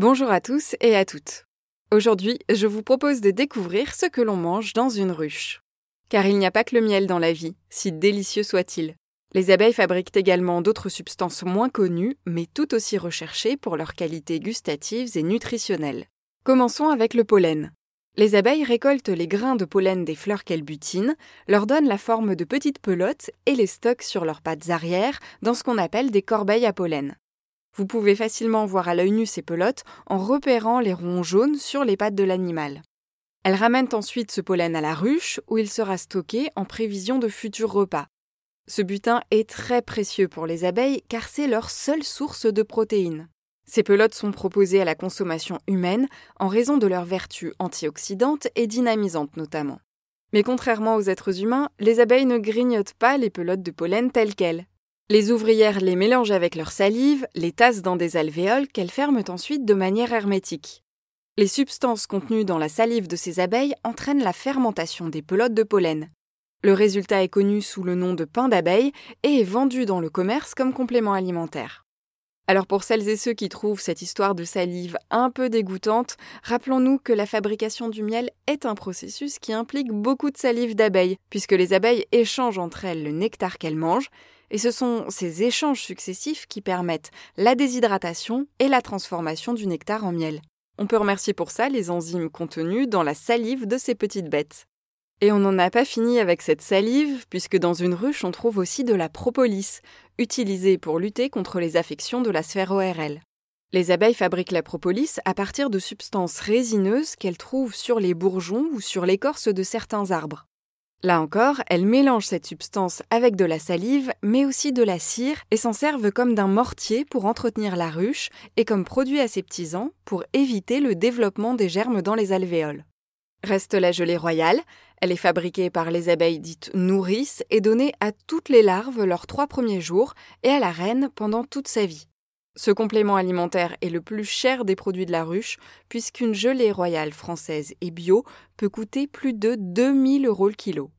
Bonjour à tous et à toutes. Aujourd'hui, je vous propose de découvrir ce que l'on mange dans une ruche. Car il n'y a pas que le miel dans la vie, si délicieux soit-il. Les abeilles fabriquent également d'autres substances moins connues, mais tout aussi recherchées pour leurs qualités gustatives et nutritionnelles. Commençons avec le pollen. Les abeilles récoltent les grains de pollen des fleurs qu'elles butinent, leur donnent la forme de petites pelotes et les stockent sur leurs pattes arrière dans ce qu'on appelle des corbeilles à pollen. Vous pouvez facilement voir à l'œil nu ces pelotes en repérant les ronds jaunes sur les pattes de l'animal. Elles ramènent ensuite ce pollen à la ruche où il sera stocké en prévision de futurs repas. Ce butin est très précieux pour les abeilles car c'est leur seule source de protéines. Ces pelotes sont proposées à la consommation humaine en raison de leurs vertus antioxydantes et dynamisantes notamment. Mais contrairement aux êtres humains, les abeilles ne grignotent pas les pelotes de pollen telles quelles. Les ouvrières les mélangent avec leur salive, les tassent dans des alvéoles qu'elles ferment ensuite de manière hermétique. Les substances contenues dans la salive de ces abeilles entraînent la fermentation des pelotes de pollen. Le résultat est connu sous le nom de pain d'abeille et est vendu dans le commerce comme complément alimentaire. Alors pour celles et ceux qui trouvent cette histoire de salive un peu dégoûtante, rappelons-nous que la fabrication du miel est un processus qui implique beaucoup de salive d'abeilles, puisque les abeilles échangent entre elles le nectar qu'elles mangent, et ce sont ces échanges successifs qui permettent la déshydratation et la transformation du nectar en miel. On peut remercier pour ça les enzymes contenues dans la salive de ces petites bêtes. Et on n'en a pas fini avec cette salive, puisque dans une ruche on trouve aussi de la propolis, utilisée pour lutter contre les affections de la sphère ORL. Les abeilles fabriquent la propolis à partir de substances résineuses qu'elles trouvent sur les bourgeons ou sur l'écorce de certains arbres. Là encore, elles mélangent cette substance avec de la salive, mais aussi de la cire, et s'en servent comme d'un mortier pour entretenir la ruche et comme produit aseptisant pour éviter le développement des germes dans les alvéoles. Reste la gelée royale. Elle est fabriquée par les abeilles dites nourrices et donnée à toutes les larves leurs trois premiers jours et à la reine pendant toute sa vie. Ce complément alimentaire est le plus cher des produits de la ruche, puisqu'une gelée royale française et bio peut coûter plus de 2000 euros le kilo.